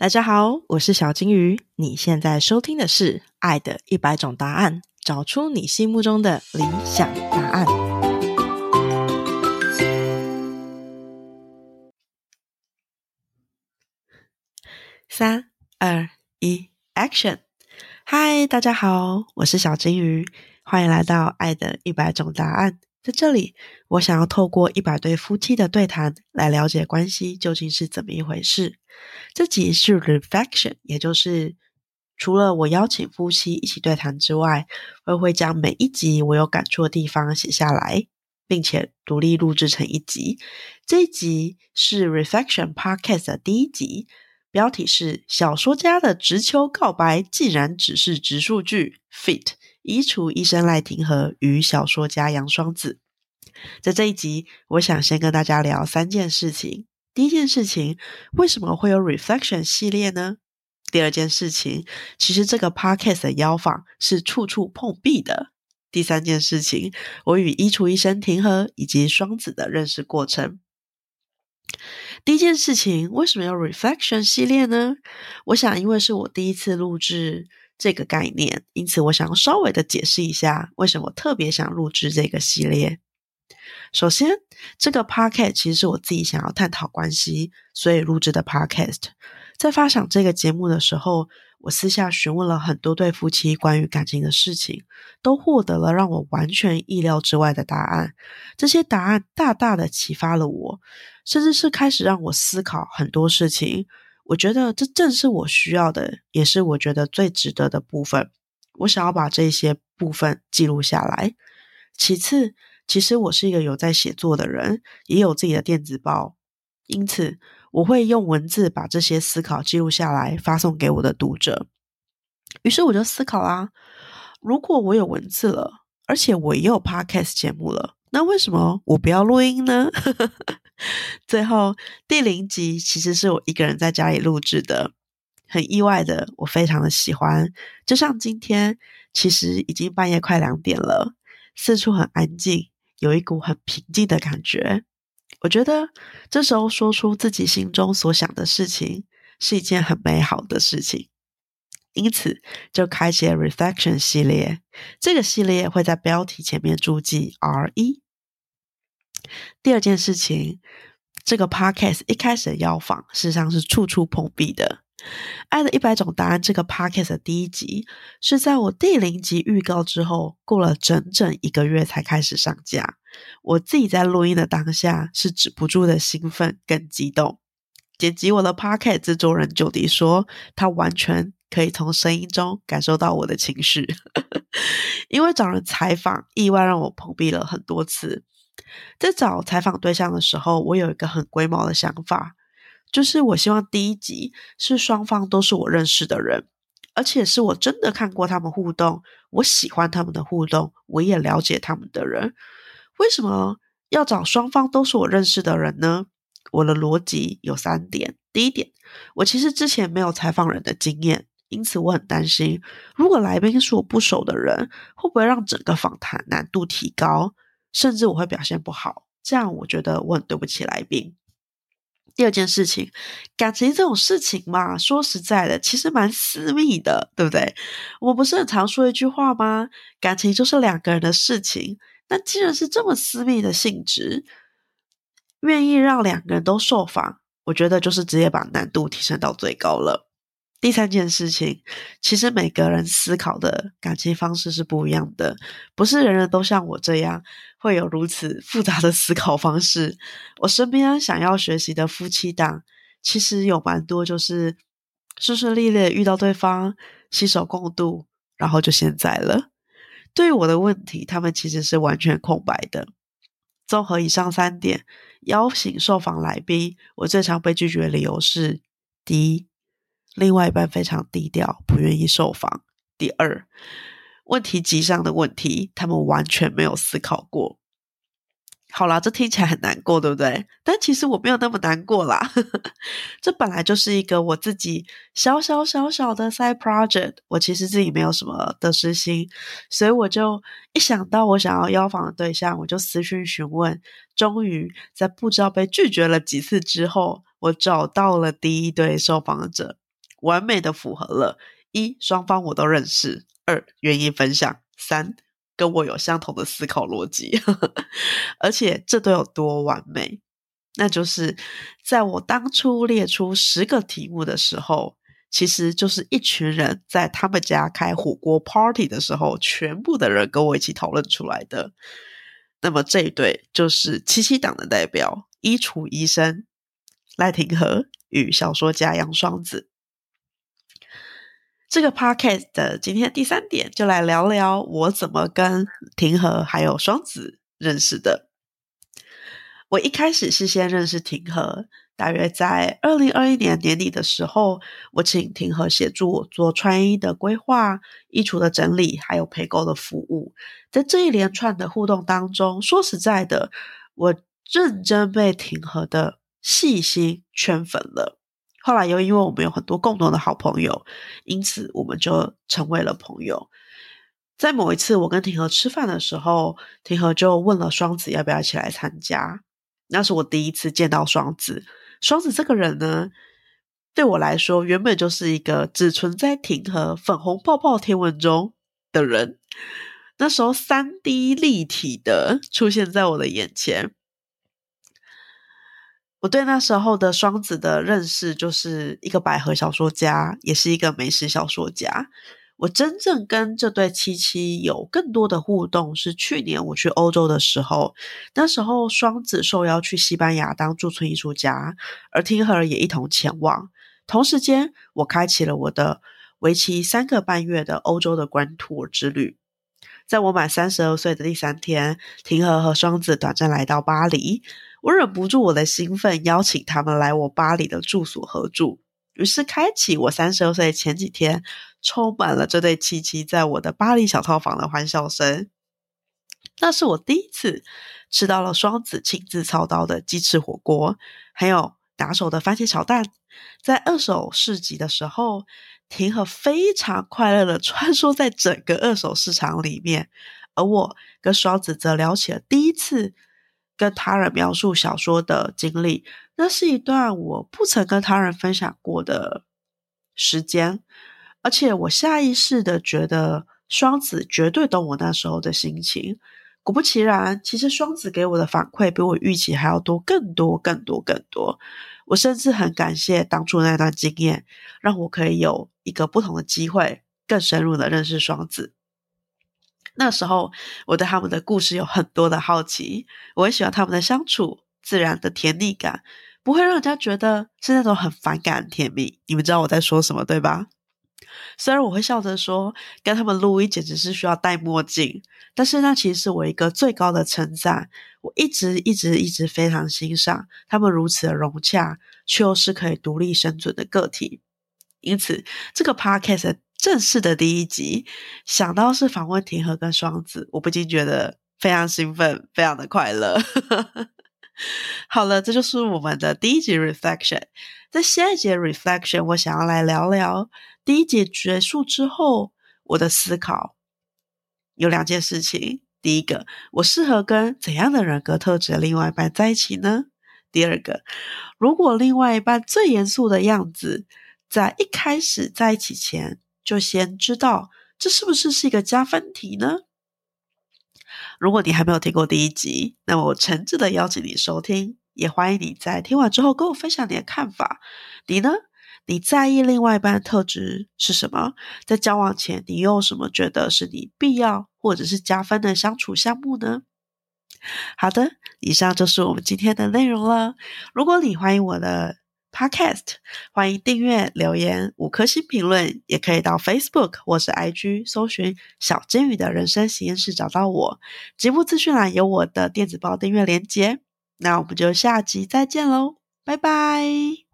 大家好，我是小金鱼。你现在收听的是《爱的一百种答案》，找出你心目中的理想答案。三、二、一，Action！嗨，大家好，我是小金鱼，欢迎来到《爱的一百种答案》。在这里，我想要透过一百对夫妻的对谈，来了解关系究竟是怎么一回事。这集是 reflection，也就是除了我邀请夫妻一起对谈之外，我会将每一集我有感触的地方写下来，并且独立录制成一集。这一集是 reflection podcast 的第一集，标题是“小说家的直球告白竟然只是直数据 ”，fit。衣橱医生赖廷和与小说家杨双子，在这一集，我想先跟大家聊三件事情。第一件事情，为什么会有 Reflection 系列呢？第二件事情，其实这个 Podcast 的邀访是处处碰壁的。第三件事情，我与衣橱医生廷和以及双子的认识过程。第一件事情，为什么要 Reflection 系列呢？我想，因为是我第一次录制。这个概念，因此我想要稍微的解释一下，为什么特别想录制这个系列。首先，这个 podcast 其实是我自己想要探讨关系，所以录制的 podcast。在发想这个节目的时候，我私下询问了很多对夫妻关于感情的事情，都获得了让我完全意料之外的答案。这些答案大大的启发了我，甚至是开始让我思考很多事情。我觉得这正是我需要的，也是我觉得最值得的部分。我想要把这些部分记录下来。其次，其实我是一个有在写作的人，也有自己的电子报，因此我会用文字把这些思考记录下来，发送给我的读者。于是我就思考啦：如果我有文字了，而且我也有 podcast 节目了，那为什么我不要录音呢？最后第零集其实是我一个人在家里录制的，很意外的，我非常的喜欢。就像今天，其实已经半夜快两点了，四处很安静，有一股很平静的感觉。我觉得这时候说出自己心中所想的事情是一件很美好的事情，因此就开启了 Reflection 系列。这个系列会在标题前面注记 R 一。第二件事情，这个 podcast 一开始的邀访，事实上是处处碰壁的。《爱的一百种答案》这个 podcast 的第一集，是在我第零集预告之后，过了整整一个月才开始上架。我自己在录音的当下，是止不住的兴奋跟激动。剪辑我的 podcast 制作人九迪说，他完全可以从声音中感受到我的情绪，因为找人采访，意外让我碰壁了很多次。在找采访对象的时候，我有一个很龟毛的想法，就是我希望第一集是双方都是我认识的人，而且是我真的看过他们互动，我喜欢他们的互动，我也了解他们的人。为什么要找双方都是我认识的人呢？我的逻辑有三点。第一点，我其实之前没有采访人的经验，因此我很担心，如果来宾是我不熟的人，会不会让整个访谈难度提高？甚至我会表现不好，这样我觉得我很对不起来宾。第二件事情，感情这种事情嘛，说实在的，其实蛮私密的，对不对？我不是很常说一句话吗？感情就是两个人的事情。那既然是这么私密的性质，愿意让两个人都受访，我觉得就是直接把难度提升到最高了。第三件事情，其实每个人思考的感情方式是不一样的，不是人人都像我这样会有如此复杂的思考方式。我身边想要学习的夫妻档，其实有蛮多就是顺顺利利遇到对方，携手共度，然后就现在了。对于我的问题，他们其实是完全空白的。综合以上三点，邀请受访来宾，我最常被拒绝的理由是：第一。另外一半非常低调，不愿意受访。第二，问题集上的问题，他们完全没有思考过。好啦，这听起来很难过，对不对？但其实我没有那么难过啦。这本来就是一个我自己小小小小的 side project，我其实自己没有什么得失心，所以我就一想到我想要邀访的对象，我就私讯询问。终于在不知道被拒绝了几次之后，我找到了第一对受访者。完美的符合了：一、双方我都认识；二、愿意分享；三、跟我有相同的思考逻辑。而且这都有多完美？那就是在我当初列出十个题目的时候，其实就是一群人在他们家开火锅 party 的时候，全部的人跟我一起讨论出来的。那么这一对就是七七党的代表，衣橱医生赖廷和与小说家杨双子。这个 podcast 的今天第三点，就来聊聊我怎么跟廷和还有双子认识的。我一开始是先认识廷和，大约在二零二一年年底的时候，我请廷和协助我做穿衣的规划、衣橱的整理，还有陪购的服务。在这一连串的互动当中，说实在的，我认真被廷和的细心圈粉了。后来又因为我们有很多共同的好朋友，因此我们就成为了朋友。在某一次我跟廷和吃饭的时候，廷和就问了双子要不要一起来参加。那是我第一次见到双子。双子这个人呢，对我来说原本就是一个只存在庭和粉红泡泡天文中的人。那时候三 D 立体的出现在我的眼前。我对那时候的双子的认识，就是一个百合小说家，也是一个美食小说家。我真正跟这对七七有更多的互动，是去年我去欧洲的时候。那时候双子受邀去西班牙当驻村艺术家，而听和也一同前往。同时间，我开启了我的为期三个半月的欧洲的观 tour 之旅。在我满三十二岁的第三天，庭和和双子短暂来到巴黎，我忍不住我的兴奋，邀请他们来我巴黎的住所合住。于是，开启我三十二岁前几天，充满了这对七七在我的巴黎小套房的欢笑声。那是我第一次吃到了双子亲自操刀的鸡翅火锅，还有拿手的番茄炒蛋。在二手市集的时候，婷和非常快乐的穿梭在整个二手市场里面，而我跟双子则聊起了第一次。跟他人描述小说的经历，那是一段我不曾跟他人分享过的时间，而且我下意识的觉得双子绝对懂我那时候的心情。果不其然，其实双子给我的反馈比我预期还要多，更多，更多，更多。我甚至很感谢当初那段经验，让我可以有一个不同的机会，更深入的认识双子。那时候，我对他们的故事有很多的好奇，我也喜欢他们的相处，自然的甜蜜感，不会让人家觉得是那种很反感的甜蜜。你们知道我在说什么，对吧？虽然我会笑着说，跟他们录音简直是需要戴墨镜，但是那其实是我一个最高的称赞。我一直一直一直非常欣赏他们如此的融洽，却又是可以独立生存的个体。因此，这个 podcast。正式的第一集，想到是访问田和跟双子，我不禁觉得非常兴奋，非常的快乐。好了，这就是我们的第一集 reflection。在下一节 reflection，我想要来聊聊第一节结束之后我的思考。有两件事情：第一个，我适合跟怎样的人格特质的另外一半在一起呢？第二个，如果另外一半最严肃的样子，在一开始在一起前。就先知道这是不是是一个加分题呢？如果你还没有听过第一集，那我诚挚的邀请你收听，也欢迎你在听完之后跟我分享你的看法。你呢？你在意另外一半的特质是什么？在交往前，你有什么觉得是你必要或者是加分的相处项目呢？好的，以上就是我们今天的内容了。如果你欢迎我的。Podcast，欢迎订阅、留言、五颗星评论，也可以到 Facebook 或是 IG 搜寻“小金鱼的人生实验室”找到我。节目资讯栏有我的电子报订阅链接。那我们就下集再见喽，拜拜。